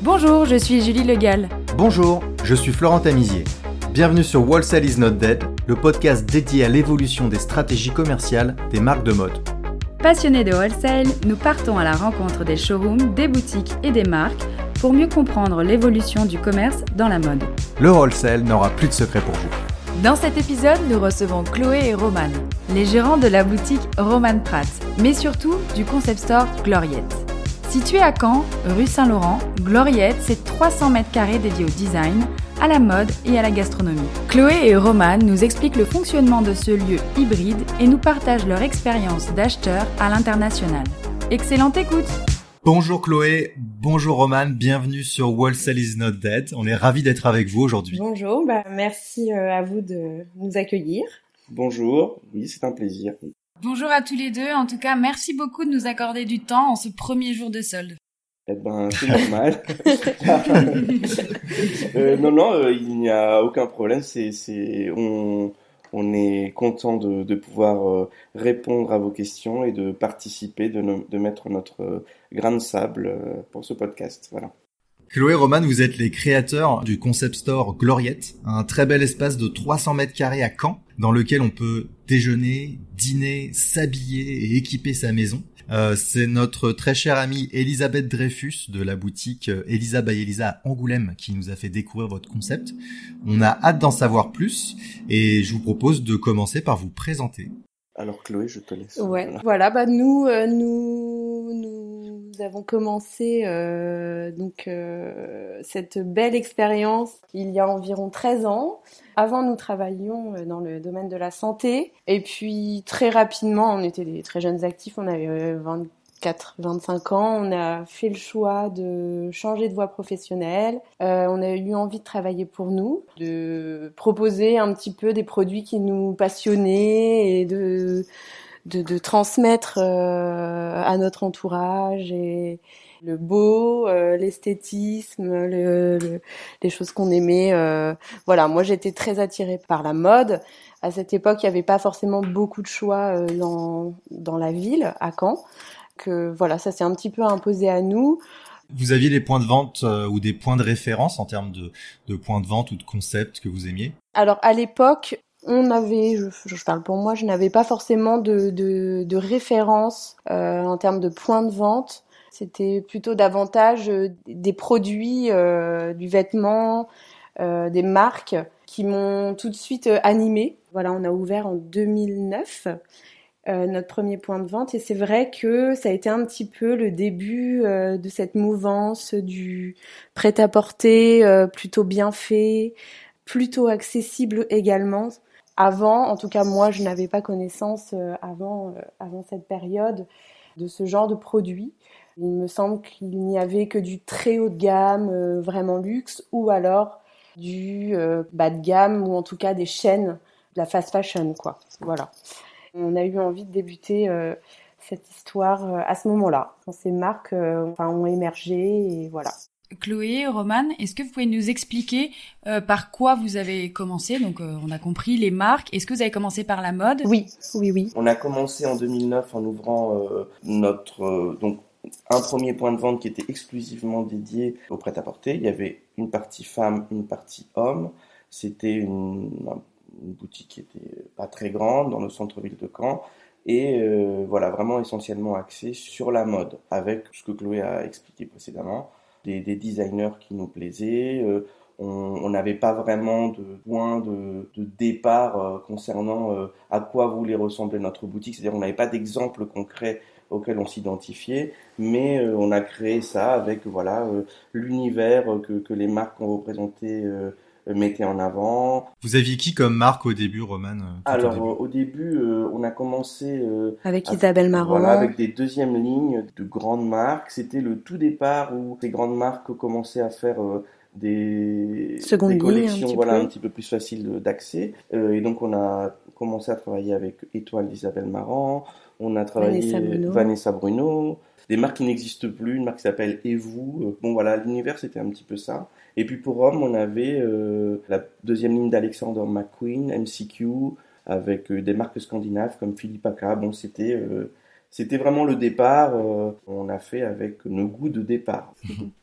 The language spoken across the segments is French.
Bonjour, je suis Julie Legal. Bonjour, je suis Florent Tamizier. Bienvenue sur Wholesale is not dead, le podcast dédié à l'évolution des stratégies commerciales des marques de mode. Passionnés de wholesale, nous partons à la rencontre des showrooms, des boutiques et des marques pour mieux comprendre l'évolution du commerce dans la mode. Le wholesale n'aura plus de secret pour vous. Dans cet épisode, nous recevons Chloé et Roman, les gérants de la boutique Roman Pratt, mais surtout du concept store Gloriette. Situé à Caen, rue Saint-Laurent, Gloriette, c'est 300 mètres carrés dédiés au design, à la mode et à la gastronomie. Chloé et Roman nous expliquent le fonctionnement de ce lieu hybride et nous partagent leur expérience d'acheteurs à l'international. Excellente écoute Bonjour Chloé, bonjour Roman, bienvenue sur Wholesale is not dead. On est ravis d'être avec vous aujourd'hui. Bonjour, bah merci euh, à vous de nous accueillir. Bonjour, oui c'est un plaisir. Bonjour à tous les deux, en tout cas merci beaucoup de nous accorder du temps en ce premier jour de solde. Eh ben, c'est normal. euh, non, non, euh, il n'y a aucun problème. C'est, c'est, on, on est content de, de pouvoir euh, répondre à vos questions et de participer, de, no- de mettre notre grain de sable euh, pour ce podcast. Voilà. Chloé Roman, vous êtes les créateurs du concept store Gloriette, un très bel espace de 300 mètres carrés à Caen, dans lequel on peut déjeuner, dîner, s'habiller et équiper sa maison. Euh, c'est notre très chère amie Elisabeth Dreyfus de la boutique euh, Elisa by Elisa à Angoulême qui nous a fait découvrir votre concept. On a hâte d'en savoir plus et je vous propose de commencer par vous présenter. Alors Chloé, je te laisse. Ouais, Voilà. voilà, bah nous, euh, nous, nous avons commencé euh, donc euh, cette belle expérience il y a environ 13 ans. Avant, nous travaillions euh, dans le domaine de la santé, et puis très rapidement, on était des très jeunes actifs, on avait euh, 24, 25 ans, on a fait le choix de changer de voie professionnelle. Euh, on a eu envie de travailler pour nous, de proposer un petit peu des produits qui nous passionnaient et de de, transmettre euh, à notre entourage le beau, euh, l'esthétisme, le, le- les choses qu'on aimait. euh. Voilà, moi j'étais très attirée par la mode. À cette époque, il n'y avait pas forcément beaucoup de choix euh, dans, dans la ville, à Caen. Que voilà, ça s'est un petit peu imposé à nous. Vous aviez des points de vente euh, ou des points de référence en termes de, de points de vente ou de concepts que vous aimiez? Alors à l'époque, on avait, je, je parle pour moi, je n'avais pas forcément de, de, de référence euh, en termes de points de vente. C'était plutôt davantage euh, des produits, euh, du vêtement, euh, des marques qui m'ont tout de suite animée. Voilà, on a ouvert en 2009 euh, notre premier point de vente et c'est vrai que ça a été un petit peu le début de cette mouvance du prêt-à-porter plutôt bien fait, plutôt accessible également. Avant, en tout cas moi, je n'avais pas connaissance avant, avant cette période de ce genre de produit. Il me semble qu'il n'y avait que du très haut de gamme, euh, vraiment luxe, ou alors du euh, bas de gamme, ou en tout cas des chaînes de la fast fashion, quoi. Voilà. On a eu envie de débuter euh, cette histoire euh, à ce moment-là, quand ces marques euh, enfin, ont émergé, et voilà. Chloé, Roman, est-ce que vous pouvez nous expliquer euh, par quoi vous avez commencé? Donc euh, on a compris les marques. Est-ce que vous avez commencé par la mode? Oui, oui, oui. On a commencé en 2009 en ouvrant euh, notre euh, donc un premier point de vente qui était exclusivement dédié au prêt-à-porter. Il y avait une partie femme, une partie homme. C'était une, boutique qui était pas très grande dans le centre-ville de Caen et euh, voilà vraiment essentiellement axée sur la mode avec ce que Chloé a expliqué précédemment, des, des designers qui nous plaisaient. euh, on n'avait pas vraiment de point de, départ euh, concernant à quoi voulait ressembler notre boutique. C'est-à-dire on n'avait pas d'exemple concret auquel on s'identifiait, mais euh, on a créé ça avec voilà euh, l'univers que, que les marques qu'on représentait euh, mettaient en avant. Vous aviez qui comme marque au début, Roman au Alors début? au début, euh, on a commencé euh, Avec Isabelle Marant. voilà, avec des deuxièmes lignes de grandes marques. C'était le tout départ où ces grandes marques commençaient à faire euh, des, Seconde des un collections petit voilà, peu. un petit peu plus faciles d'accès. Euh, et donc on a commencé à travailler avec Étoile d'Isabelle Marant, on a travaillé Vanessa Bruno. Vanessa Bruno, des marques qui n'existent plus, une marque qui s'appelle Evou. Euh, Bon voilà, l'univers c'était un petit peu ça. Et puis pour Homme, on avait euh, la deuxième ligne d'Alexander McQueen, MCQ, avec euh, des marques scandinaves comme Philippe Aka. Bon, c'était euh, c'était vraiment le départ. euh, on a fait avec nos goûts de départ.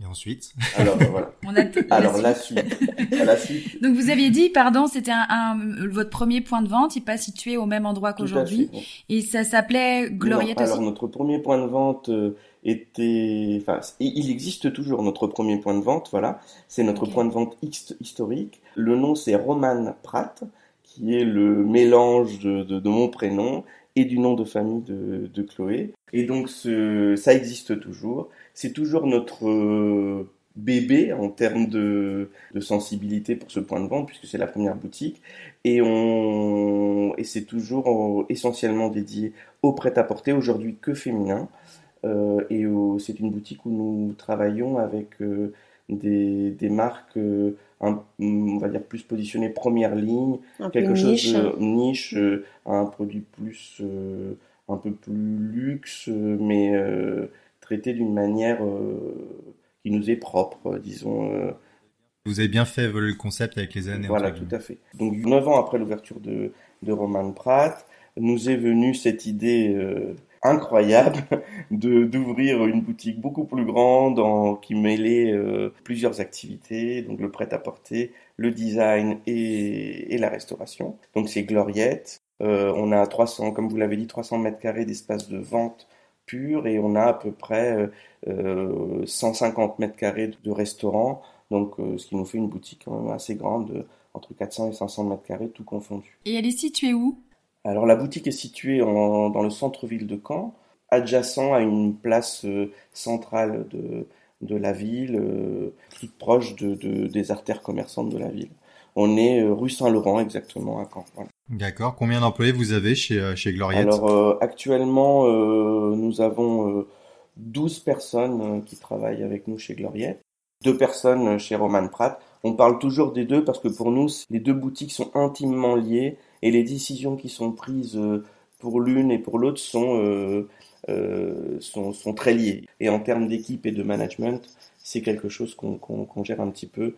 Et ensuite Alors voilà. On a Alors la suite. la suite. Donc vous aviez dit, pardon, c'était un, un, votre premier point de vente, il pas situé au même endroit qu'aujourd'hui, et ça s'appelait Gloriette Alors notre premier point de vente euh, était, enfin, il existe toujours notre premier point de vente, voilà. C'est notre point de vente historique. Le nom c'est Roman Pratt, qui est le mélange de, de, de mon prénom et du nom de famille de, de Chloé. Et donc ce, ça existe toujours. C'est toujours notre euh, bébé en termes de, de, sensibilité pour ce point de vente puisque c'est la première boutique. Et on et c'est toujours essentiellement dédié au prêt-à-porter aujourd'hui que féminin. Euh, et c'est une boutique où nous travaillons avec euh, des, des marques euh, on va dire plus positionnées première ligne quelque chose de niche un produit plus un peu plus luxe mais traité d'une manière euh, qui nous est propre, disons. Euh. Vous avez bien fait évoluer le concept avec les années. Voilà, tout à fait. Donc, neuf ans après l'ouverture de, de Roman Pratt, nous est venue cette idée euh, incroyable de d'ouvrir une boutique beaucoup plus grande en, qui mêlait plusieurs activités, donc le prêt-à-porter, le design et, et, la restauration. Donc c'est Gloriette. on a 300, comme vous l'avez dit, 300 mètres carrés d'espace de vente pur et on a à peu près 150 euh, mètres carrés de restaurant, donc euh, ce qui nous fait une boutique quand même assez grande, entre 400 et 500 mètres carrés, tout confondu. Et elle est située où? Alors la boutique est située dans le centre-ville de Caen, adjacent à une place euh, centrale de, de la ville, toute proche de, des artères commerçantes de la ville. On est rue Saint-Laurent exactement à Caen. D'accord. Combien d'employés vous avez chez, euh, chez Gloriette? Alors euh, actuellement, euh, nous avons 12 personnes qui travaillent avec nous chez Gloriette, deux personnes chez Roman Pratt. On parle toujours des deux parce que pour nous, les deux boutiques sont intimement liées et les décisions qui sont prises pour l'une et pour l'autre sont, sont, sont, très liées. Et en termes d'équipe et de management, c'est quelque chose qu'on gère un petit peu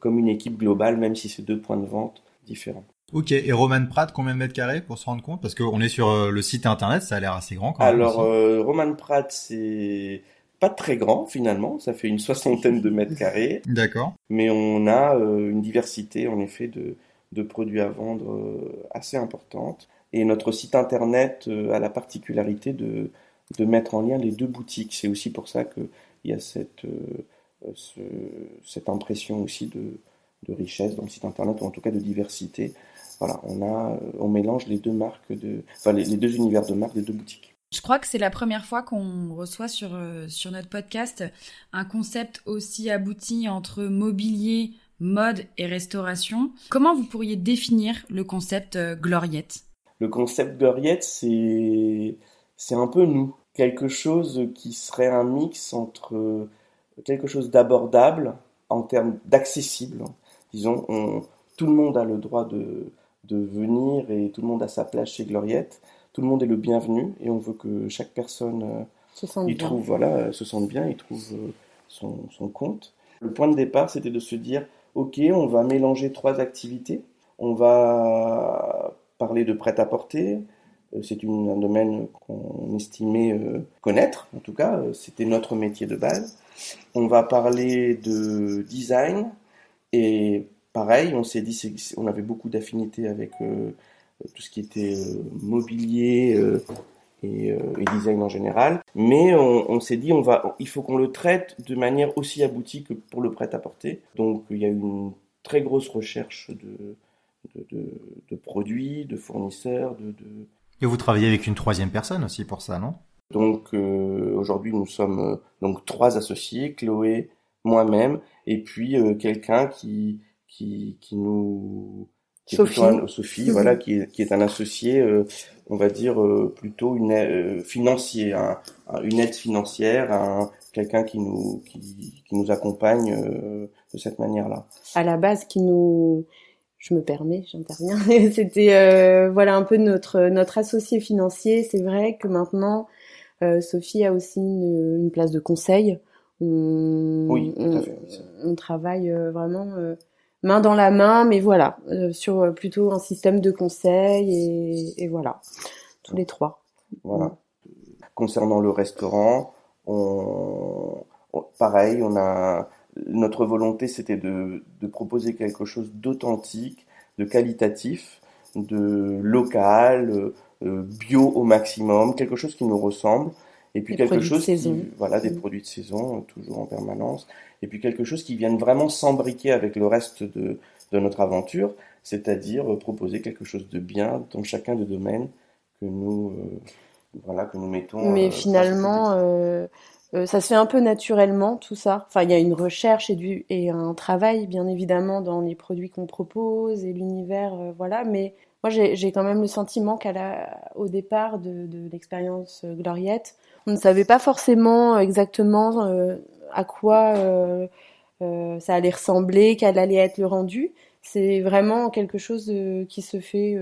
comme une équipe globale, même si c'est deux points de vente différents. Ok, et Roman Pratt, combien de mètres carrés pour se rendre compte? Parce qu'on est sur euh, le site internet, ça a l'air assez grand quand même. Alors, euh, Roman Pratt, c'est pas très grand finalement, ça fait une soixantaine de mètres carrés. D'accord. Mais on a euh, une diversité en effet de, de produits à vendre euh, assez importante. Et notre site internet a la particularité de, de mettre en lien les deux boutiques. C'est aussi pour ça qu'il y a cette, ce, cette impression aussi de, de richesse dans le site internet, ou en tout cas de diversité voilà, on a, euh, on mélange les deux marques de, enfin les, deux univers de marques des deux boutiques. Je crois que c'est la première fois qu'on reçoit sur, euh, sur notre podcast un concept aussi abouti entre mobilier, mode et restauration. Comment vous pourriez définir le concept euh, Gloriette? Le concept Gloriette, c'est, c'est un peu nous. Quelque chose qui serait un mix entre quelque chose d'abordable en termes d'accessible. Disons, on, tout le monde a le droit de, de venir et tout le monde a sa place chez Gloriette. Tout le monde est le bienvenu et on veut que chaque personne euh, se trouve voilà euh, se sente bien, il trouve euh, son, son compte. Le point de départ, c'était de se dire ok, on va mélanger trois activités. On va parler de prêt-à-porter. C'est un domaine qu'on estimait connaître, en tout cas, c'était notre métier de base. On va parler de design et pareil, on s'est dit, on avait beaucoup d'affinités avec euh, tout ce qui était euh, mobilier euh, et, design en général, mais on, s'est dit, on va, il faut qu'on le traite de manière aussi aboutie que pour le prêt-à-porter. Donc il y a eu une très grosse recherche de, de, produits, de fournisseurs, de, Et vous travaillez avec une troisième personne aussi pour ça, non? Donc aujourd'hui nous sommes donc trois associés, Chloé, moi-même, et puis quelqu'un qui qui, qui nous qui Sophie, Sophie voilà, qui est, qui est un associé, euh, on va dire euh, plutôt une euh, financier, un, une aide financière, un, quelqu'un qui nous qui, qui nous accompagne de cette manière-là. À la base, qui nous, je me permets, j'interviens. C'était voilà un peu notre notre associé financier. C'est vrai que maintenant, Sophie a aussi une, une place de conseil. On, oui, tout à fait. on, on travaille vraiment main dans la main, mais voilà, euh, sur euh, plutôt un système de conseil et, et voilà, tous les trois. Voilà. Concernant le restaurant, on, pareil, on a notre volonté, c'était de, de proposer quelque chose d'authentique, de qualitatif, de local, euh, bio au maximum, quelque chose qui nous ressemble, et puis quelque chose qui, voilà, des mm. produits de saison, toujours en permanence, et puis quelque chose qui vienne vraiment s'embriquer avec le reste de, de notre aventure, c'est-à-dire euh, proposer quelque chose de bien dans chacun des domaines que nous, euh, voilà, que nous mettons. Mais finalement, ça se fait un peu naturellement tout ça. Enfin, il y a une recherche et, du, et un travail bien évidemment dans les produits qu'on propose et l'univers, voilà. Mais moi, j'ai quand même le sentiment qu'à au départ de, de l'expérience euh, Gloriette, on ne savait pas forcément exactement euh, à quoi euh, euh, ça allait ressembler, quel allait être le rendu. C'est vraiment quelque chose qui se fait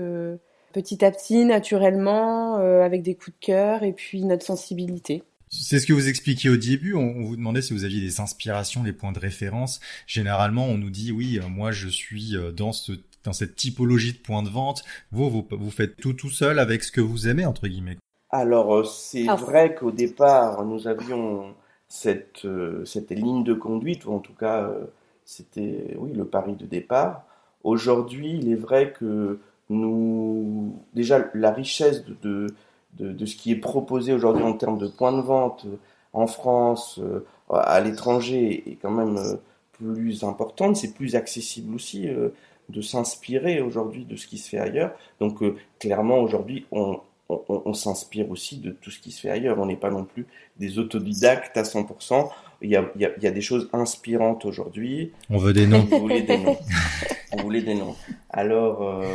petit à petit, naturellement, avec des coups de cœur et puis notre sensibilité. C'est ce que vous expliquiez au début. On, vous demandait si vous aviez des inspirations, des points de référence. Généralement, on nous dit oui, moi je suis dans ce dans cette typologie de points de vente. Vous, vous, faites tout tout seul avec ce que vous aimez, entre guillemets. Alors, euh, c'est ah. vrai qu'au départ, nous avions cette, euh, cette ligne de conduite, ou en tout cas, euh, c'était oui, le pari de départ. Aujourd'hui, il est vrai que nous, déjà, la richesse de, de, de, ce qui est proposé aujourd'hui en termes de points de vente en France, à l'étranger, est quand même plus importante. C'est plus accessible aussi de s'inspirer aujourd'hui de ce qui se fait ailleurs. Donc euh, clairement aujourd'hui on, on, s'inspire aussi de tout ce qui se fait ailleurs. On n'est pas non plus des autodidactes à 100%. Il y a, il y a, des choses inspirantes aujourd'hui. On veut des noms. Vous voulez des noms. Vous voulez des noms. Alors euh,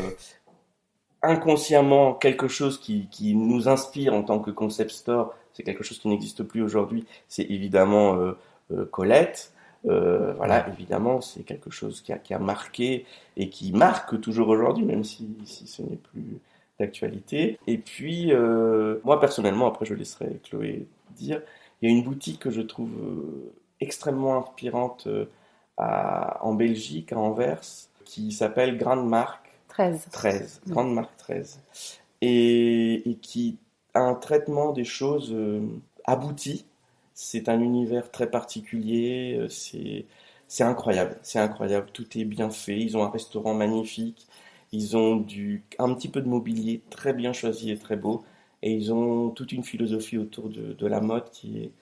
inconsciemment quelque chose qui, qui nous inspire en tant que concept store, c'est quelque chose qui n'existe plus aujourd'hui. C'est évidemment euh, Colette. Euh, voilà, évidemment, c'est quelque chose qui a, qui a, marqué et qui marque toujours aujourd'hui, même si, si, ce n'est plus d'actualité. Et puis, euh, moi personnellement, après je laisserai Chloé dire, il y a une boutique que je trouve euh, extrêmement inspirante euh, à, en Belgique, à Anvers, qui s'appelle Grande Marque 13. 13, Grande Marque 13. Et, et, qui a un traitement des choses abouti c'est un univers très particulier, euh, c'est c'est incroyable, c'est incroyable, tout est bien fait, ils ont un restaurant magnifique, ils ont du un petit peu de mobilier très bien choisi et très beau. Et ils ont toute une philosophie autour de, de la mode qui est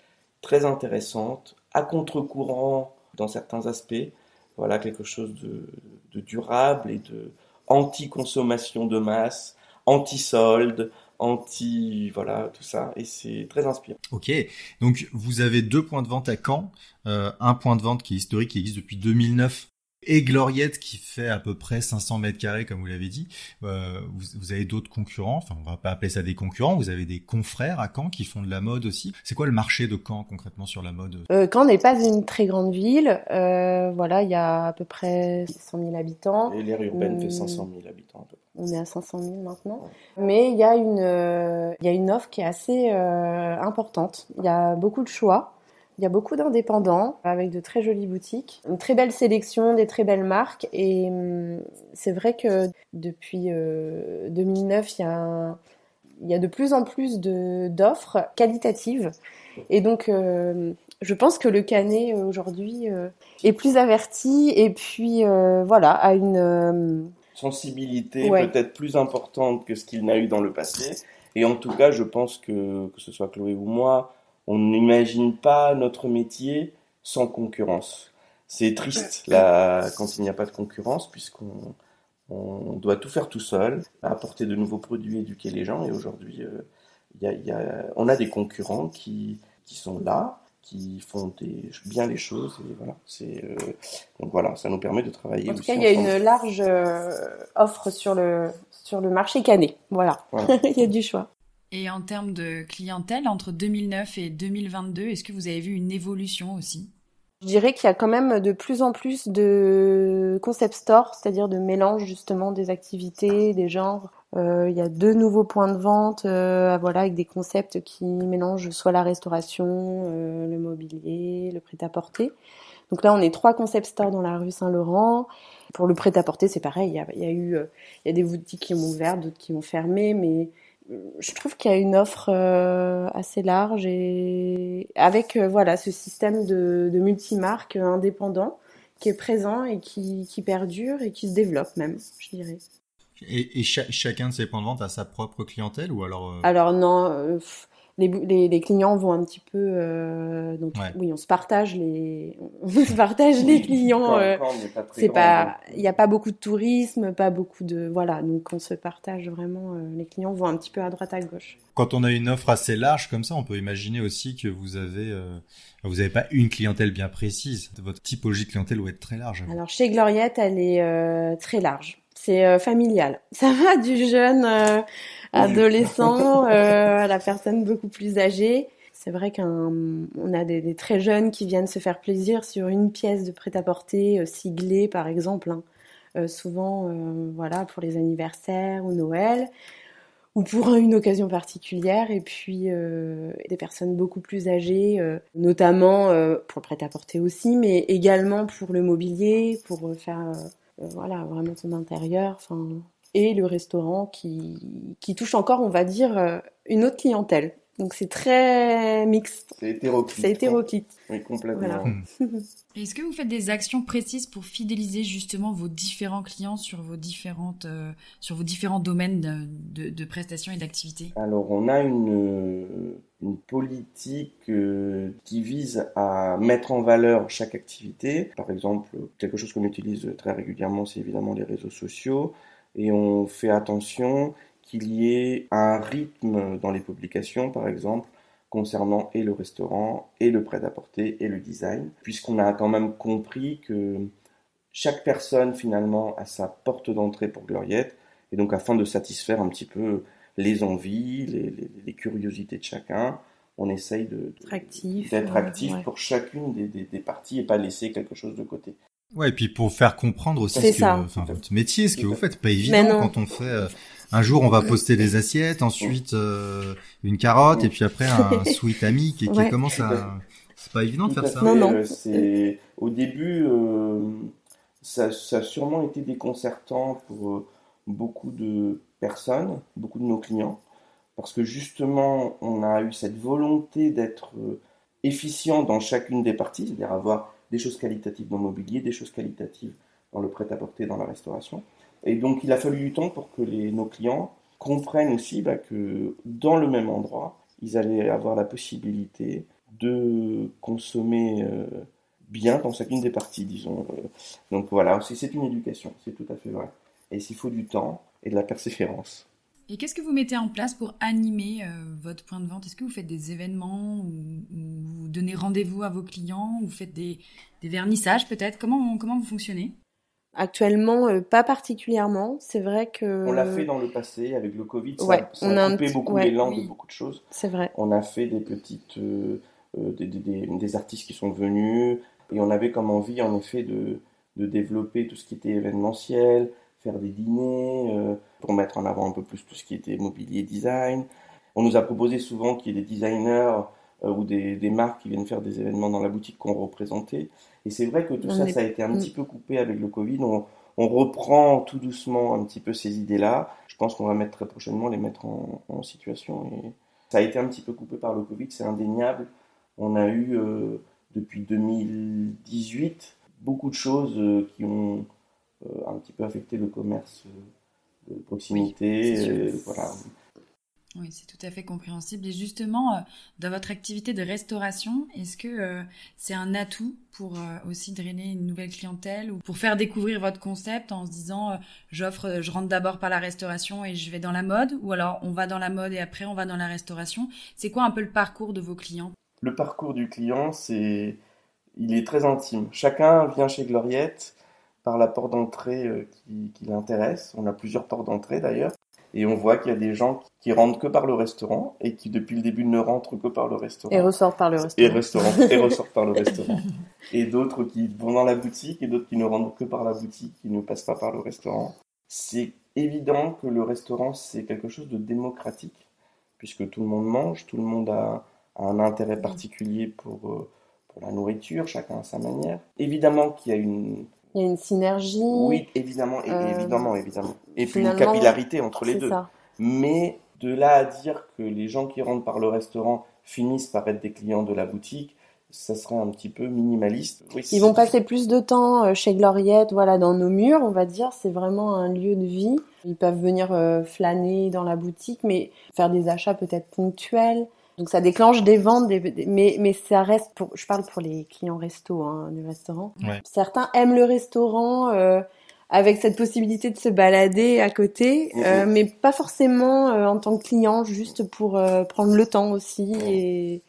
très intéressante, à contre-courant dans certains aspects, voilà quelque chose de, de durable et de anti-consommation de masse, anti-solde, anti, voilà, tout ça, et c'est très inspirant. Ok, donc vous avez deux points de vente à Caen, euh, un point de vente qui est historique, qui existe depuis 2009 et Gloriette qui fait à peu près 500 mètres carrés comme vous l'avez dit. Euh, vous, vous, avez d'autres concurrents, enfin on va pas appeler ça des concurrents, vous avez des confrères à Caen qui font de la mode aussi. C'est quoi le marché de Caen concrètement sur la mode? Euh, Caen n'est pas une très grande ville, euh, voilà, il y a à peu près 100 000 habitants. Et l'aire urbaine fait 500 000 habitants à peu près. On est à 500 000 maintenant. Mais il y, a une, euh, il y a une offre qui est assez euh, importante. Il y a beaucoup de choix. Il y a beaucoup d'indépendants avec de très jolies boutiques, une très belle sélection, des très belles marques. Et hum, c'est vrai que depuis 2009, euh, il y a, il y a de plus en plus d'offres qualitatives. Et donc, euh, je pense que le Canet euh, aujourd'hui est plus averti et puis voilà a une sensibilité peut-être plus importante que ce qu'il n'a eu dans le passé. Et en tout cas, je pense que que ce soit Chloé ou moi, on n'imagine pas notre métier sans concurrence. C'est triste là, quand il n'y a pas de concurrence, puisqu'on on doit tout faire tout seul, apporter de nouveaux produits, éduquer les gens. Et aujourd'hui, euh, y a, on a des concurrents qui, qui sont là, qui font des, bien les choses. Et voilà, c'est, euh, donc voilà, ça nous permet de travailler. En tout cas, il y a une large euh, offre sur le, sur le marché canet. Voilà, voilà. il y a du choix. Et en termes de clientèle, entre 2009 et 2022, est-ce que vous avez vu une évolution aussi? Je dirais qu'il y a quand même de plus en plus de concept stores, c'est-à-dire de mélange justement des activités, des genres. Euh, il y a deux nouveaux points de vente, euh, voilà, avec des concepts qui mélangent soit la restauration, euh, le mobilier, le prêt-à-porter. Donc là, on est trois concept stores dans la rue Saint-Laurent. Pour le prêt-à-porter, c'est pareil. Il y a, il y a eu, il y a des boutiques qui ont ouvert, d'autres qui ont fermé, mais je trouve qu'il y a une offre assez large et avec voilà ce système de, de multimarques indépendants qui est présent et qui, qui perdure et qui se développe même, je dirais. Et, et chacun de ces points de vente a sa propre clientèle ou alors Alors non, les, les, clients vont un petit peu euh, donc oui on se partage les on se partage les clients euh, c'est pas il n'y a pas beaucoup de tourisme pas beaucoup de voilà donc on se partage vraiment euh, les clients vont un petit peu à droite à gauche. Quand on a une offre assez large comme ça on peut imaginer aussi que vous avez vous n'avez pas une clientèle bien précise. Votre typologie de clientèle doit être très large. Alors chez Gloriette elle est très large c'est familial ça va du jeune adolescent euh, à la personne beaucoup plus âgée. C'est vrai qu'on a des, très jeunes qui viennent se faire plaisir sur une pièce de prêt-à-porter euh, siglée, par exemple. Hein. Euh, souvent, euh, voilà, pour les anniversaires ou Noël, ou pour une occasion particulière. Et puis, euh, des personnes beaucoup plus âgées, notamment pour le prêt-à-porter aussi, mais également pour le mobilier, pour faire, voilà, vraiment son intérieur. Enfin, et le restaurant qui, qui touche encore, on va dire, euh, une autre clientèle. Donc c'est très mixte. C'est hétéroclite. C'est hétéroclite. Oui, complètement. Est-ce que vous faites des actions précises pour fidéliser justement vos différents clients sur vos différentes, euh, sur vos différents domaines de, de, prestations et d'activités? Alors on a une, une politique euh, qui vise à mettre en valeur chaque activité. Par exemple, quelque chose qu'on utilise très régulièrement, c'est évidemment les réseaux sociaux et on fait attention qu'il y ait un rythme dans les publications, par exemple, concernant et le restaurant, et le prêt-à-porter, et le design, puisqu'on a quand même compris que chaque personne, finalement, a sa porte d'entrée pour Gloriette, et donc afin de satisfaire un petit peu les envies, les, curiosités de chacun, on essaye d'être actif, actif pour chacune des, des, parties et pas laisser quelque chose de côté. Ouais, et puis pour faire comprendre aussi ce que, enfin, votre métier, ce que vous faites, pas évident quand on fait. Euh, un jour, on va poster des assiettes, ensuite euh, une carotte, et puis après un sweet ami qui, qui commence à. C'est pas évident de faire ça. Non, non. Euh, c'est au début, ça, ça a sûrement été déconcertant pour beaucoup de personnes, beaucoup de nos clients, parce que justement, on a eu cette volonté d'être efficient dans chacune des parties, c'est-à-dire avoir des choses qualitatives dans le mobilier, des choses qualitatives dans le prêt-à-porter, dans la restauration. Et donc il a fallu du temps pour que nos clients comprennent aussi bah, que dans le même endroit, ils allaient avoir la possibilité de consommer euh, bien dans chacune des parties, disons. Euh. Donc voilà, c'est une éducation, c'est tout à fait vrai. Et s'il faut du temps et de la persévérance. Et qu'est-ce que vous mettez en place pour animer euh, votre point de vente? Est-ce que vous faites des événements ou, vous donnez rendez-vous à vos clients? Ou vous faites des, vernissages peut-être? Comment, comment vous fonctionnez? Actuellement, euh, pas particulièrement. C'est vrai que. On l'a fait dans le passé avec le Covid. Ça, on a, coupé beaucoup l'élan de beaucoup de choses. C'est vrai. On a fait des petites. Euh, des, des, des, artistes qui sont venus et on avait comme envie en effet de, de développer tout ce qui était événementiel, faire des dîners, euh, pour mettre en avant un peu plus tout ce qui était mobilier design. On nous a proposé souvent qu'il y ait des designers euh, ou des, des, marques qui viennent faire des événements dans la boutique qu'on représentait. Et c'est vrai que tout ça, ça a été un petit peu coupé avec le Covid. On, on reprend tout doucement un petit peu ces idées-là. Je pense qu'on va mettre très prochainement les mettre en, en, situation. Et ça a été un petit peu coupé par le Covid, c'est indéniable. On a eu euh, depuis 2018 beaucoup de choses qui ont euh, un petit peu affecter le commerce euh, de proximité. Oui, voilà. Oui, c'est tout à fait compréhensible. Et justement, euh, dans votre activité de restauration, est-ce que c'est un atout pour aussi drainer une nouvelle clientèle ou pour faire découvrir votre concept en se disant j'offre, je rentre d'abord par la restauration et je vais dans la mode ou alors on va dans la mode et après on va dans la restauration? C'est quoi un peu le parcours de vos clients? Le parcours du client, c'est il est très intime. Chacun vient chez Gloriette par la porte d'entrée euh, qui, l'intéresse. On a plusieurs portes d'entrée d'ailleurs. Et on voit qu'il y a des gens qui rentrent que par le restaurant et qui depuis le début ne rentrent que par le restaurant. Et ressortent par le restaurant. Et, restaurant, et ressortent par le restaurant. Et d'autres qui vont dans la boutique et d'autres qui ne rentrent que par la boutique, qui ne passent pas par le restaurant. C'est évident que le restaurant, c'est quelque chose de démocratique, puisque tout le monde mange, tout le monde a, un intérêt particulier pour, euh, pour la nourriture, chacun à sa manière. Évidemment qu'il y a une il y a une synergie. Oui, évidemment, euh, évidemment, évidemment. Et puis une capillarité entre les deux. Ça. Mais De là à dire que les gens qui rentrent par le restaurant finissent par être des clients de la boutique, ça serait un petit peu minimaliste. Ils vont passer plus de temps euh, chez Gloriette, voilà, dans nos murs, on va dire. C'est vraiment un lieu de vie. Ils peuvent venir euh, flâner dans la boutique, mais faire des achats peut-être ponctuels. Donc ça déclenche des ventes, mais mais ça reste pour. Je parle pour les clients resto hein, du restaurant. Certains aiment le restaurant. Euh, avec cette possibilité de se balader à côté, mm-hmm. mais pas forcément en tant que client, juste pour prendre le temps aussi et,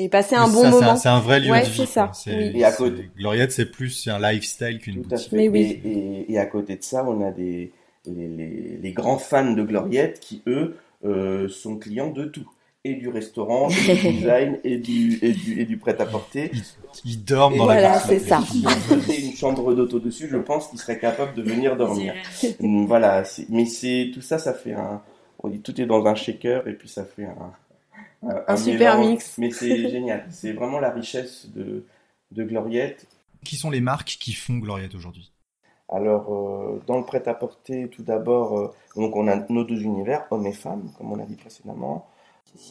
et passer un bon moment. C'est un, vrai lieu de vie. Ça. Et à côté, Gloriette, c'est plus un lifestyle qu'une boutique. Mais oui. et, et, à côté de ça, on a des les, les, les grands fans de Gloriette qui eux euh, sont clients de tout et du restaurant, et du design, et du, et du, et du prêt-à-porter. Ils, dorment dans voilà, la c'est ça. une chambre d'auto dessus, je pense qu'ils seraient capables de venir dormir. voilà, mais c'est, tout ça, ça fait un, on dit tout est dans un shaker, et puis ça fait un, un, super mix. Mais c'est génial. C'est vraiment la richesse de, de Gloriette. Qui sont les marques qui font Gloriette aujourd'hui? Alors, euh, dans le prêt-à-porter, tout d'abord, euh, donc on a nos deux univers, hommes et femmes, comme on a dit précédemment.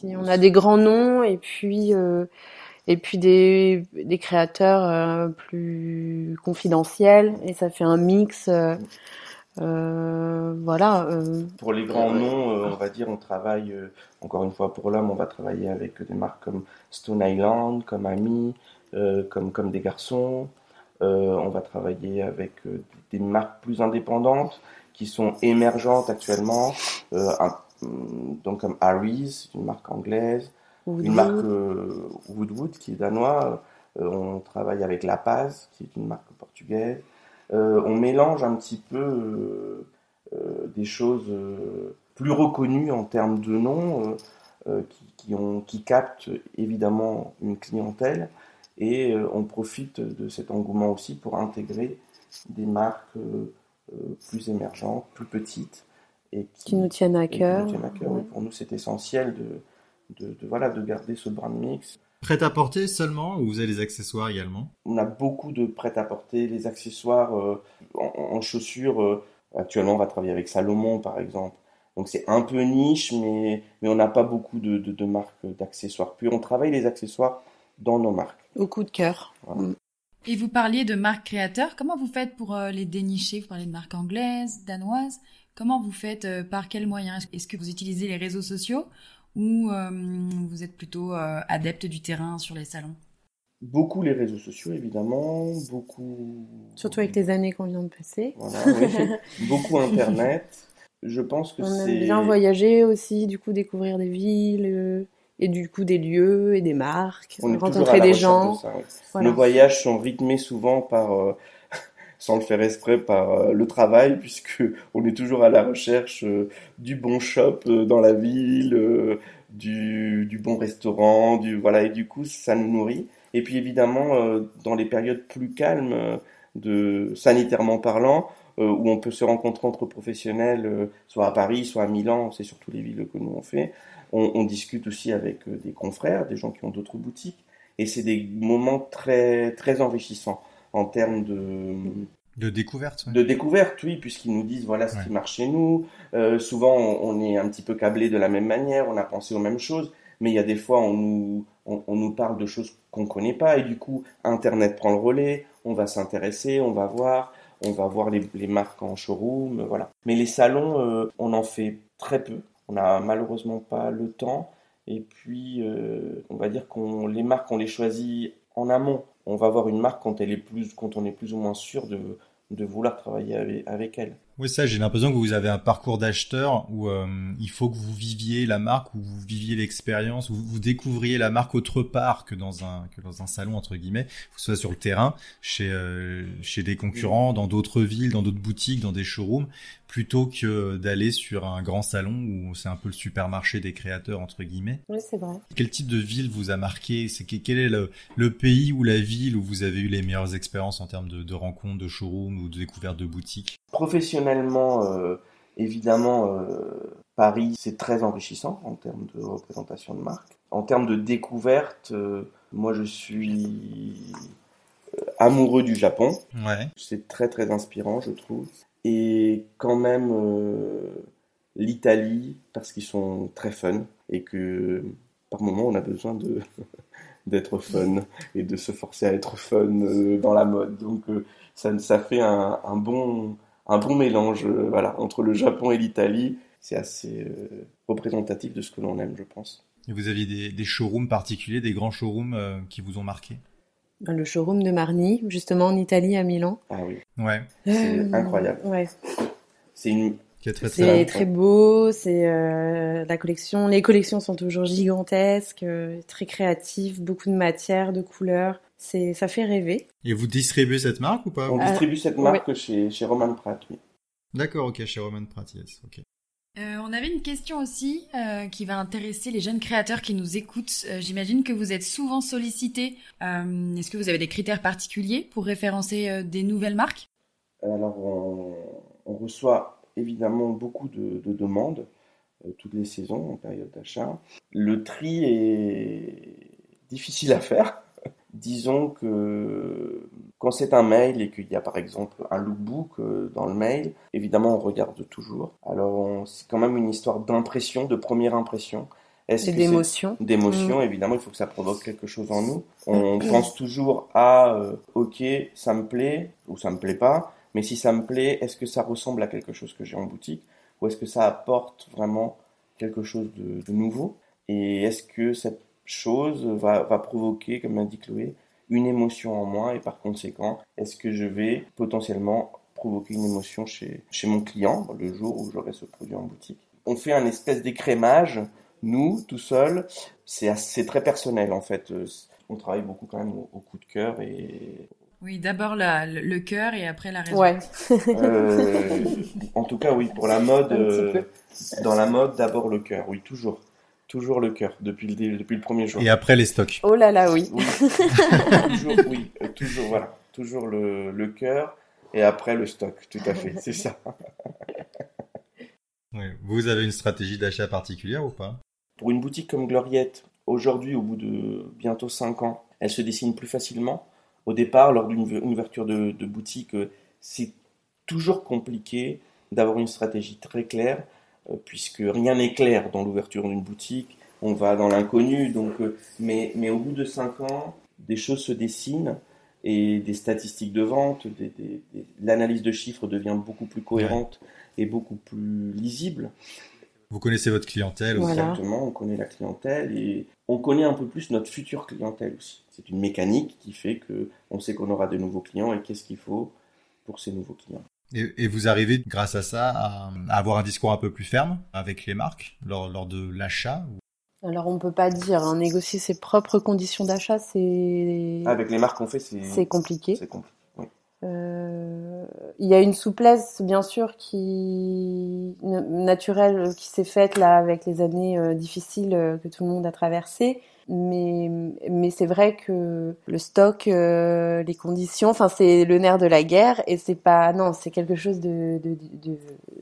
On a des grands noms et puis euh, et puis des, créateurs plus confidentiels et ça fait un mix. voilà. Pour les grands noms, on va dire, on travaille encore une fois pour l'homme, on va travailler avec des marques comme Stone Island, comme Ami, comme comme des garçons. Euh, on va travailler avec euh, des marques plus indépendantes qui sont émergentes actuellement, euh, donc comme Harry's, une marque anglaise, une marque Woodwood qui est danois. on travaille avec La Paz, qui est une marque portugaise. on mélange un petit peu des choses plus reconnues en termes de noms, qui, ont, qui captent évidemment une clientèle, et euh, on profite de cet engouement aussi pour intégrer des marques euh, euh, plus émergentes, plus petites. Et qui, nous tiennent à cœur. Pour nous, c'est essentiel de, de, voilà, de garder ce brand mix. Prêt-à-porter seulement ou vous avez des accessoires également? On a beaucoup de prêt-à-porter, les accessoires en, chaussures. actuellement, on va travailler avec Salomon par exemple. Donc c'est un peu niche, mais, mais on n'a pas beaucoup de, de, de marques d'accessoires. Puis on travaille les accessoires dans nos marques. Au coup de cœur. Mm. Et vous parliez de marques créateurs. Comment vous faites pour euh, les dénicher? Vous parlez de marques anglaises, danoises. Comment vous faites euh, Par quels moyens? Est-ce que vous utilisez les réseaux sociaux ou euh, vous êtes plutôt adepte du terrain sur les salons? Beaucoup les réseaux sociaux, évidemment. Beaucoup. Surtout avec les années qu'on vient de passer. Voilà, beaucoup Internet. Je pense que c'est. On aime bien voyager aussi, du coup découvrir des villes et du coup des lieux et des marques, rencontrer des gens. Nos voyages sont rythmés souvent par, euh, sans le faire exprès, par euh, le travail, puisque on est toujours à la recherche euh, du bon shop dans la ville, du, bon restaurant, du voilà, et du coup ça nous nourrit. Et puis évidemment, dans les périodes plus calmes, de sanitairement parlant, où on peut se rencontrer entre professionnels, soit à Paris, soit à Milan, c'est surtout les villes que nous on fait. On, discute aussi avec euh, des confrères, des gens qui ont d'autres boutiques, et c'est des moments très très enrichissants en termes de de découverte. De découverte, oui, puisqu'ils nous disent voilà ce qui marche chez nous. Euh, souvent, on, est un petit peu câblé de la même manière, on a pensé aux mêmes choses, mais il y a des fois on nous on, nous parle de choses qu'on ne connaît pas et du coup Internet prend le relais. On va s'intéresser, on va voir, on va voir les, marques en showroom, voilà. Mais les salons, euh, on en fait très peu. On n'a malheureusement pas le temps. Et puis, euh, on va dire qu'on les marques, on les choisit en amont. On va voir une marque quand elle est plus, quand on est plus ou moins sûr de, vouloir travailler avec, avec elle. Oui, ça, j'ai l'impression que vous avez un parcours d'acheteur où euh, il faut que vous viviez la marque, où vous viviez l'expérience, où vous découvriez la marque autre part que dans un que dans un salon entre guillemets, que ce soit sur le terrain, chez euh, chez des concurrents, dans d'autres villes, dans d'autres boutiques, dans des showrooms, plutôt que d'aller sur un grand salon où c'est un peu le supermarché des créateurs entre guillemets. Oui, c'est vrai. Quel type de ville vous a marqué? C'est quel est le, le pays ou la ville où vous avez eu les meilleures expériences en termes de, de rencontres, de showrooms ou de découvertes de boutiques? Professionnellement, euh, évidemment, euh, Paris, c'est très enrichissant en termes de représentation de marque. En termes de découverte, euh, moi je suis amoureux du Japon. Ouais. C'est très très inspirant, je trouve. Et quand même, l'Italie parce qu'ils sont très fun et que par moment on a besoin d'être fun et de se forcer à être fun euh, dans la mode. Donc euh, ça, fait un, bon mélange euh, voilà entre le Japon et l'Italie. C'est assez représentatif de ce que l'on aime, je pense. Et vous aviez des, showrooms particuliers, des grands showrooms qui vous ont marqué? Le showroom de Marni, justement en Italie, à Milan. Ah oui. Ouais. C'est incroyable. Ouais. C'est une c'est très beau, c'est euh, la collection. Les collections sont toujours gigantesques, euh, très créatives, beaucoup de matières, de couleurs. C'est, ça fait rêver. Et vous distribuez cette marque ou pas On distribue cette marque chez, chez Roman Pratt, oui. D'accord, ok, chez Roman Pratt, yes, ok. Euh, on avait une question aussi qui va intéresser les jeunes créateurs qui nous écoutent. J'imagine que vous êtes souvent sollicités. Est-ce que vous avez des critères particuliers pour référencer des nouvelles marques? Alors, on, reçoit évidemment beaucoup de, demandes euh, toutes les saisons en période d'achat. Le tri est difficile à faire. Disons que quand c'est un mail et qu'il y a par exemple un lookbook euh, dans le mail, évidemment on regarde toujours. Alors c'est quand même une histoire d'impression, de première impression. Est-ce d'émotion. D'émotion, mm. évidemment, il faut que ça provoque quelque chose en nous. On pense toujours à euh, ok, ça me plaît ou ça me plaît pas. Mais si ça me plaît, est-ce que ça ressemble à quelque chose que j'ai en boutique ou est-ce que ça apporte vraiment quelque chose de, nouveau? Et est-ce que cette chose va, provoquer, comme l'a dit Chloé, une émotion en moi et par conséquent, est-ce que je vais potentiellement provoquer une émotion chez, chez mon client le jour où j'aurai ce produit en boutique? On fait un espèce d'écrémage, nous, tout seul, c'est très personnel en fait. On travaille beaucoup quand même au coup de cœur et oui, d'abord le, cœur et après la raison. Ouais. euh, en tout cas, oui, pour la mode, euh, dans la mode, d'abord le cœur, oui, toujours. Toujours le cœur, depuis le, depuis le premier jour. Et après les stocks. Oh là là, oui. toujours, oui, euh, toujours, voilà. Toujours le, le cœur et après le stock, tout à fait, c'est ça. Vous avez une stratégie d'achat particulière ou pas? Pour une boutique comme Gloriette, aujourd'hui, au bout de bientôt 5 ans, elle se dessine plus facilement au départ, lors d'une ouverture de, boutique, euh, c'est toujours compliqué d'avoir une stratégie très claire, puisque rien n'est clair dans l'ouverture d'une boutique. On va dans l'inconnu, donc, euh, mais, mais au bout de cinq ans, des choses se dessinent et des statistiques de vente, l'analyse de chiffres devient beaucoup plus cohérente et beaucoup plus lisible. Vous connaissez votre clientèle aussi. Exactement, on connaît la clientèle et on connaît un peu plus notre future clientèle aussi. C'est une mécanique qui fait que on sait qu'on aura de nouveaux clients et qu'est-ce qu'il faut pour ces nouveaux clients. Et, vous arrivez, grâce à ça, à, avoir un discours un peu plus ferme avec les marques lors, lors de l'achat Alors on peut pas dire, hein, négocier ses propres conditions d'achat, c'est... Avec les marques qu'on fait, c'est... C'est compliqué. C'est compliqué. Euh, il y a une souplesse, bien sûr, qui naturelle qui s'est faite là avec les années euh, difficiles euh, que tout le monde a traversées. Mais, mais c'est vrai que le stock, les conditions, enfin c'est le nerf de la guerre et c'est pas non, c'est quelque chose de, de, de,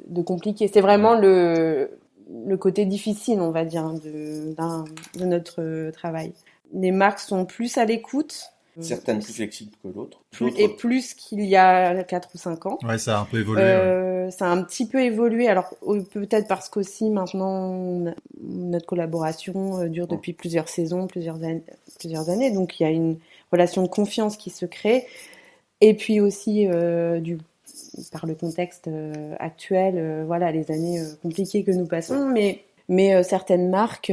de compliqué. C'est vraiment le, le côté difficile, on va dire, de, de notre travail. Les marques sont plus à l'écoute. Certaines plus flexibles que l'autre. Et plus qu'il y a 4 ou 5 ans. Ouais, ça a un peu évolué. Euh, Ça a un petit peu évolué. Alors peut-être parce qu'aussi maintenant notre collaboration euh, dure depuis plusieurs saisons, plusieurs, années, plusieurs années. Donc il y a une relation de confiance qui se crée. Et puis aussi euh, du par le contexte euh, actuel, euh, voilà les années compliquées que nous passons, mais mais certaines marques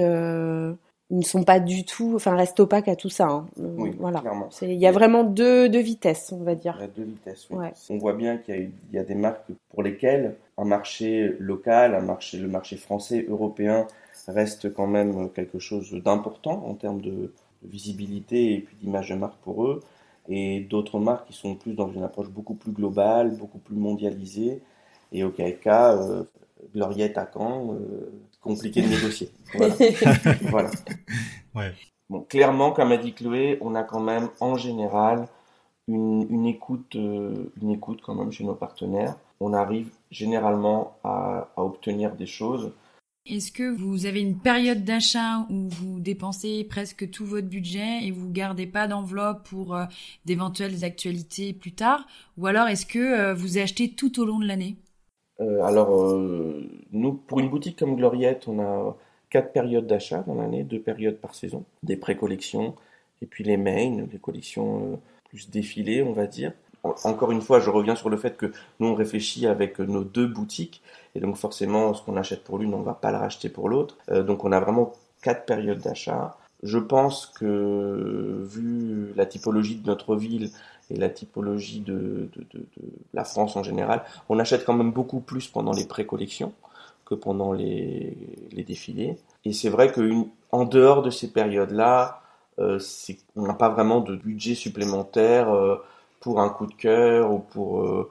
ne sont pas du tout, enfin, restent opaques à tout ça. Hein. Oui, voilà. Il y a vraiment deux, deux, vitesses, on va dire. Il y a deux vitesses, oui. On voit bien qu'il y, y, a des marques pour lesquelles un marché local, un marché, le marché français, européen, reste quand même quelque chose d'important en termes de visibilité et puis d'image de marque pour eux. Et d'autres marques qui sont plus dans une approche beaucoup plus globale, beaucoup plus mondialisée. Et auquel cas, euh, Gloriette à Caen, euh, compliqué de négocier. Voilà. Ouais. Bon, clairement, comme a dit Chloé, on a quand même en général une, une écoute, euh, une écoute quand même chez nos partenaires. On arrive généralement à, à obtenir des choses. Est-ce que vous avez une période d'achat où vous dépensez presque tout votre budget et vous gardez pas d'enveloppe pour euh, d'éventuelles actualités plus tard? Ou alors est-ce que vous achetez tout au long de l'année? Alors, nous, pour une boutique comme Gloriette, on a quatre périodes d'achat dans l'année, deux périodes par saison, des pré-collections et puis les mains, des collections plus défilées, on va dire encore une fois, je reviens sur le fait que nous, on réfléchit avec nos deux boutiques. Et donc, forcément, ce qu'on achète pour l'une, on ne va pas le racheter pour l'autre. Euh, donc, on a vraiment quatre périodes d'achat. Je pense que, vu la typologie de notre ville la typologie de, la France en général, on achète quand même beaucoup plus pendant les pré-collections que pendant les, défilés. Et c'est vrai qu'en dehors de ces périodes-là, euh, on n'a pas vraiment de budget supplémentaire. Euh, pour un coup de cœur ou pour, euh,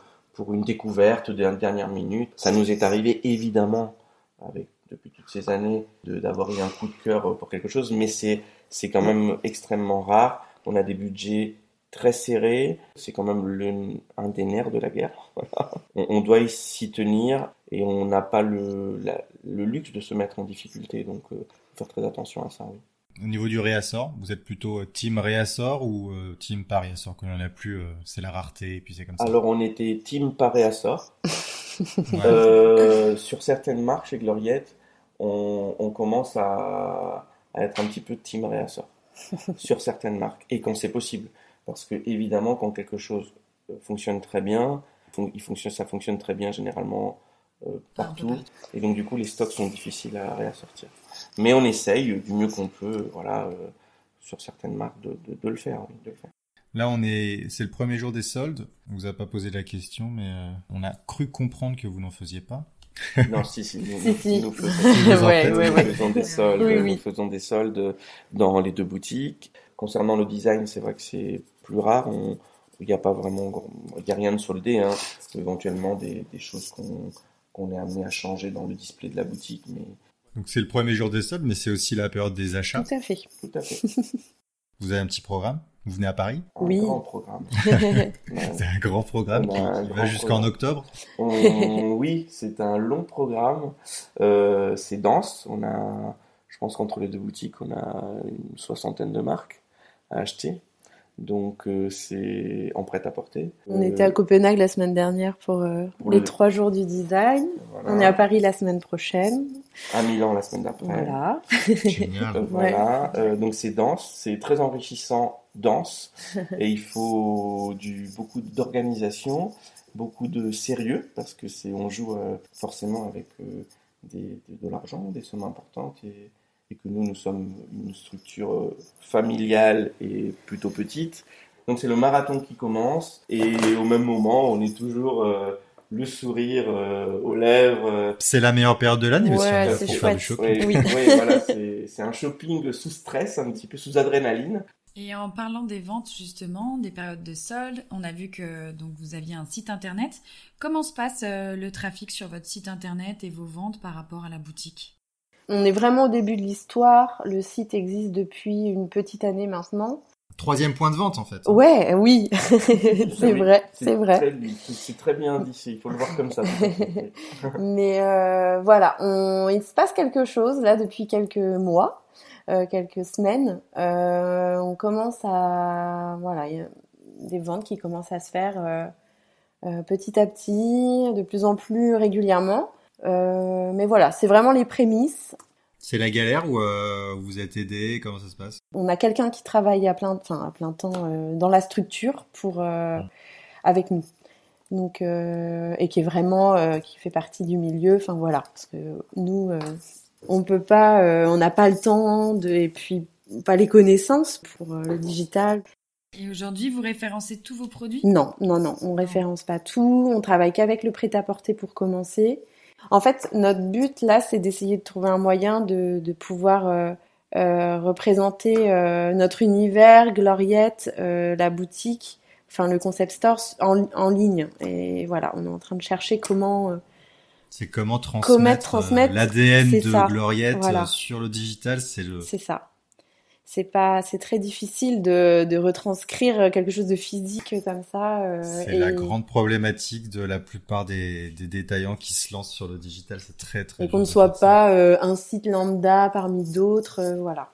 une découverte de dernière minute. Ça nous est arrivé évidemment depuis toutes ces années d'avoir eu un coup de cœur pour quelque chose, mais c'est quand même extrêmement rare. On a des budgets très serrés, c'est quand même le, un des nerfs de la guerre. On, on, doit s'y tenir et on n'a pas le, le luxe de se mettre en difficulté, donc euh, faire très attention à ça. Oui. Au niveau du réassort, vous êtes plutôt euh, team réassort ou euh, team par réassort? Quand il n'y en a plus, euh, c'est la rareté et puis c'est comme ça. Alors on était team par réassort. euh, sur certaines marques chez Gloriette, on, on commence à, à, être un petit peu team réassort. sur certaines marques. Et quand c'est possible. Parce que évidemment, quand quelque chose fonctionne très bien, il fonctionne, ça fonctionne très bien généralement partout. Et donc du coup, les stocks sont difficiles à réassortir. Mais on essaye du mieux qu'on peut, voilà, euh, sur certaines marques de, le faire, Là, on est, c'est le premier jour des soldes. On vous a pas posé la question, mais euh, on a cru comprendre que vous n'en faisiez pas. non, si, si, nous, faisons, des soldes, nous faisons des soldes dans les deux boutiques. Concernant le design, c'est vrai que c'est plus rare. il n'y a pas vraiment, il a rien de soldé, hein. éventuellement des, des choses qu'on est amené à changer dans le display de la boutique, mais donc c'est le premier jour des soldes, mais c'est aussi la période des achats. Tout à fait. Tout à fait. Vous avez un petit programme? Vous venez à Paris? Oui. Un grand programme. c'est un grand programme qui, va jusqu'en octobre? Oui, c'est un long programme. Euh, c'est dense. On a, je pense qu'entre les deux boutiques, on a une soixantaine de marques à acheter. Donc euh, c'est en prêt à porter. On euh, était à Copenhague la semaine dernière pour, euh, les trois jours du design. On est à Paris la semaine prochaine. À Milan la semaine d'après. Voilà. Génial. voilà. donc c'est dense, c'est très enrichissant, dense, et il faut du beaucoup d'organisation, beaucoup de sérieux parce que c'est on joue forcément avec des, de l'argent, des sommes importantes et et que nous, nous sommes une structure euh, familiale et plutôt petite. Donc c'est le marathon qui commence et au même moment, on est toujours euh, le sourire euh, aux lèvres. C'est la meilleure période de l'année, ouais, pour faire du shopping. Oui, oui. voilà, c'est un shopping sous stress, un petit peu sous adrénaline. Et en parlant des ventes justement, des périodes de soldes, on a vu que donc vous aviez un site internet. Comment se passe le trafic sur votre site internet et vos ventes par rapport à la boutique? On est vraiment au début de l'histoire. Le site existe depuis une petite année maintenant. Troisième point de vente en fait. Ouais, oui, c'est vrai, c'est vrai. C'est très bien dit, il faut le voir comme ça. Mais euh, voilà, on, il se passe quelque chose là depuis quelques mois, euh, quelques semaines. Euh, on commence à, voilà, il y a des ventes qui commencent à se faire petit à petit, de plus en plus régulièrement. Euh, mais voilà, c'est vraiment les prémices. C'est la galère ou euh, vous êtes aidé? Comment ça se passe? On a quelqu'un qui travaille à plein, enfin à plein temps euh, dans la structure pour euh, avec nous. Donc et qui est vraiment qui fait partie du milieu. Enfin voilà, parce que nous on peut pas, on n'a pas le temps de et puis pas les connaissances pour le digital. Et aujourd'hui, vous référencez tous vos produits? Non, non, non, on référence pas tout. On travaille qu'avec le prêt-à-porter pour commencer. En fait, notre but là, c'est d'essayer de trouver un moyen de, de pouvoir euh, euh, représenter euh, notre univers, Gloriette, euh, la boutique, enfin le concept store en, en, ligne. Et voilà, on est en train de chercher comment. Euh, c'est comment transmettre, l'ADN de Gloriette sur le digital, c'est le. C'est ça c'est pas c'est très difficile de, de retranscrire quelque chose de physique comme ça euh, c'est la grande problématique de la plupart des, des détaillants qui se lancent sur le digital c'est très très et qu'on ne soit pas euh, un site lambda parmi d'autres euh, voilà.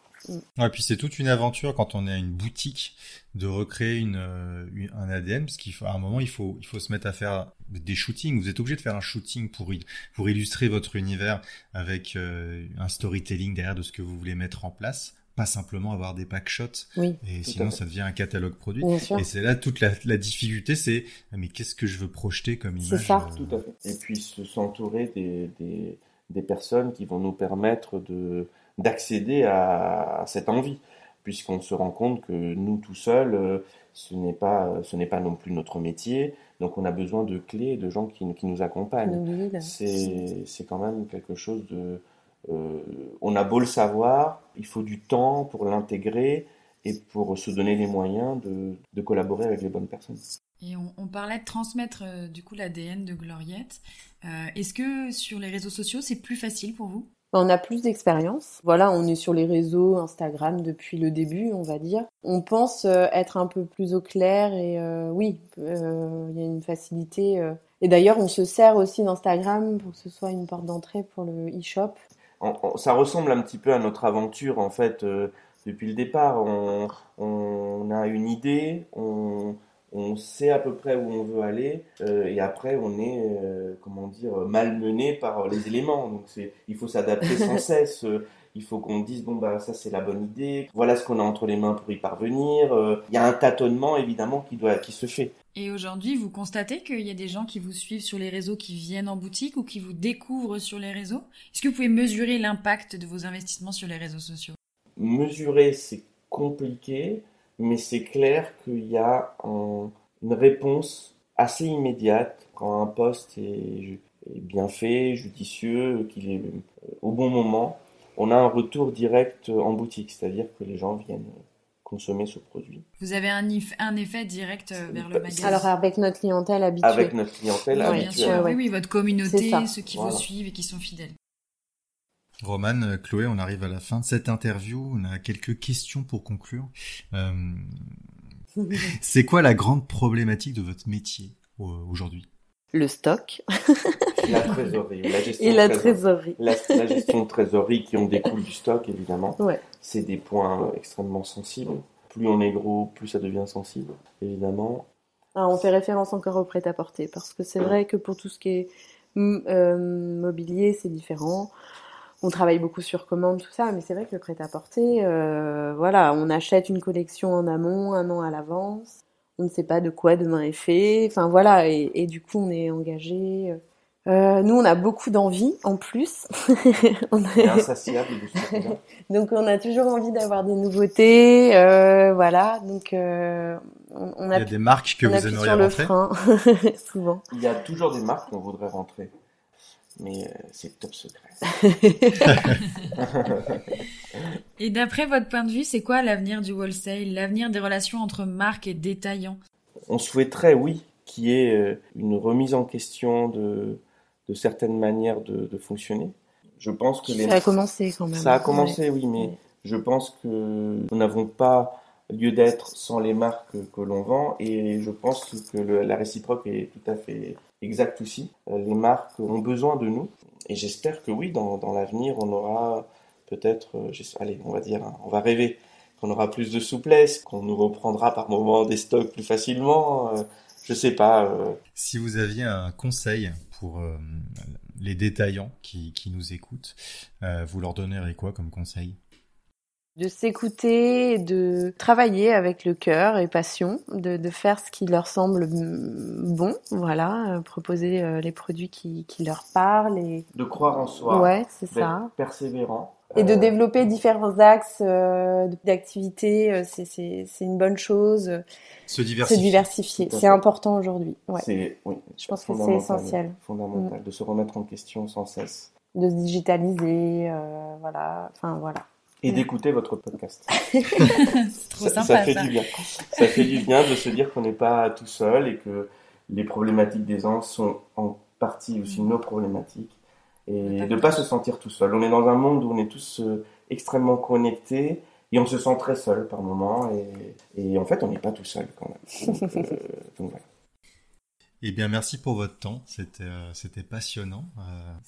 Ouais, puis c'est toute une aventure quand on est une boutique de recréer une, un ADN, parce qu'à un moment il faut il faut se mettre à faire des shootings. Vous êtes obligé de faire un shooting pour pour illustrer votre univers avec un storytelling derrière de ce que vous voulez mettre en place pas simplement avoir des pack shots. Oui. Et sinon, ça devient un catalogue produit. Et c'est là toute la, la difficulté, c'est mais qu'est-ce que je veux projeter comme image C'est ça. Euh, Tout à fait. Et puis s'entourer des, des, des, personnes qui vont nous permettre de d'accéder à, cette envie, puisqu'on se rend compte que nous tout seuls, euh, ce n'est pas ce n'est pas non plus notre métier. Donc on a besoin de clés, de gens qui, qui nous accompagnent. C'est quand même quelque chose de on a beau le savoir, il faut du temps pour l'intégrer et pour se donner les moyens de, collaborer avec les bonnes personnes. Et on, parlait de transmettre euh, du coup l'ADN de Gloriette. Euh, est-ce que sur les réseaux sociaux, c'est plus facile pour vous? On a plus d'expérience. Voilà, on est sur les réseaux Instagram depuis le début, on va dire. On pense être un peu plus au clair et oui, il y a une facilité. Et d'ailleurs, on se sert aussi d'Instagram pour que ce soit une porte d'entrée pour le e-shop ça ressemble un petit peu à notre aventure en fait euh, depuis le départ. On, on, a une idée, on, on, sait à peu près où on veut aller euh, et après on est euh, comment dire malmené par les éléments. Donc il faut s'adapter sans cesse. Il faut qu'on dise bon bah ça c'est la bonne idée. Voilà ce qu'on a entre les mains pour y parvenir. Il y a un tâtonnement évidemment qui doit qui se fait. Et aujourd'hui, vous constatez qu'il y a des gens qui vous suivent sur les réseaux, qui viennent en boutique ou qui vous découvrent sur les réseaux? Est-ce que vous pouvez mesurer l'impact de vos investissements sur les réseaux sociaux? Mesurer, c'est compliqué, mais c'est clair qu'il y a une réponse assez immédiate quand un poste est, est bien fait, judicieux, qu'il est au bon moment. On a un retour direct en boutique, c'est-à-dire que les gens viennent consommer ce produit. Vous avez un, un effet direct euh, vers le magasin Alors avec notre clientèle habituelle. Avec notre clientèle oui, Bien sûr, oui, oui, votre communauté, ceux qui vous suivent et qui sont fidèles. Roman, euh, Chloé, on arrive à la fin de cette interview. On a quelques questions pour conclure. Euh, c'est quoi la grande problématique de votre métier aujourd'hui? Le stock. la trésorerie, la gestion et la trésorerie. La, la, gestion de trésorerie qui en découle du stock, évidemment. Ouais. C'est des points extrêmement sensibles. Plus on est gros, plus ça devient sensible, évidemment. Ah, on fait référence encore au prêt-à-porter, parce que c'est vrai que pour tout ce qui est euh, mobilier, c'est différent. On travaille beaucoup sur commande, tout ça, mais c'est vrai que le prêt-à-porter, euh, voilà, on achète une collection en amont, un an à l'avance. On ne sait pas de quoi demain est fait. Enfin voilà, et, et du coup on est engagé. Euh, nous, on a beaucoup d'envie en plus. on est... insatiable. donc, on a toujours envie d'avoir des nouveautés, euh, voilà. Donc, euh, on, a il y a des marques que vous aimeriez rentrer. souvent. Il y a toujours des marques qu'on voudrait rentrer, mais euh, c'est top secret. et d'après votre point de vue, c'est quoi l'avenir du wholesale, l'avenir des relations entre marques et détaillants? On souhaiterait, oui, qu'il y ait euh, une remise en question de de certaines manières de, fonctionner. Je pense que ça a commencé quand même. Ça a commencé, oui, mais je pense que nous n'avons pas lieu d'être sans les marques que, l'on vend et je pense que la réciproque est tout à fait exacte aussi. Euh, les marques ont besoin de nous et j'espère que oui, dans, l'avenir, on aura peut-être, euh, allez, on va dire, on va rêver qu'on aura plus de souplesse, qu'on nous reprendra par moments des stocks plus facilement. Euh, je sais pas. Si vous aviez un conseil pour euh, les détaillants qui, qui nous écoutent, euh, vous leur donnerez quoi comme conseil? De s'écouter, de travailler avec le cœur et passion, de, de, faire ce qui leur semble bon, voilà, euh, proposer les produits qui, qui, leur parlent et de croire en soi, ouais, c'est ça, persévérant et de développer différents axes euh, d'activité, c'est une bonne chose. Se diversifier. Se diversifier, c'est important aujourd'hui. Ouais. Oui, je pense que c'est essentiel. Fondamental, mm. de se remettre en question sans cesse. De se digitaliser, euh, voilà, enfin voilà. Et d'écouter votre podcast. c'est trop ça, sympa. Ça fait du bien. Ça fait du bien de se dire qu'on n'est pas tout seul et que les problématiques des gens sont en partie aussi mm. nos problématiques et de ne pas se sentir tout seul. On est dans un monde où on est tous euh, extrêmement connectés et on se sent très seul par moments et, en fait on n'est pas tout seul quand même. Donc, euh, Eh bien, merci pour votre temps. C'était euh, c'était passionnant,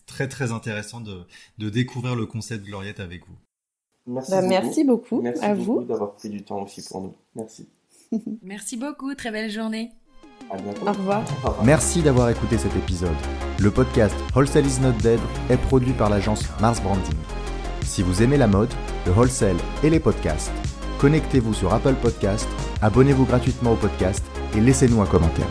très très intéressant de, de découvrir le concept Gloriette avec vous. Merci, Bah, beaucoup. merci beaucoup Merci à beaucoup vous. d'avoir pris du temps aussi pour nous. Merci. Merci beaucoup, très belle journée. À bientôt. Au revoir. Au revoir. Merci d'avoir écouté cet épisode. Le podcast Wholesale is not dead est produit par l'agence Mars Branding. Si vous aimez la mode, le wholesale et les podcasts, connectez-vous sur Apple Podcast, abonnez-vous gratuitement au podcast et laissez-nous un commentaire.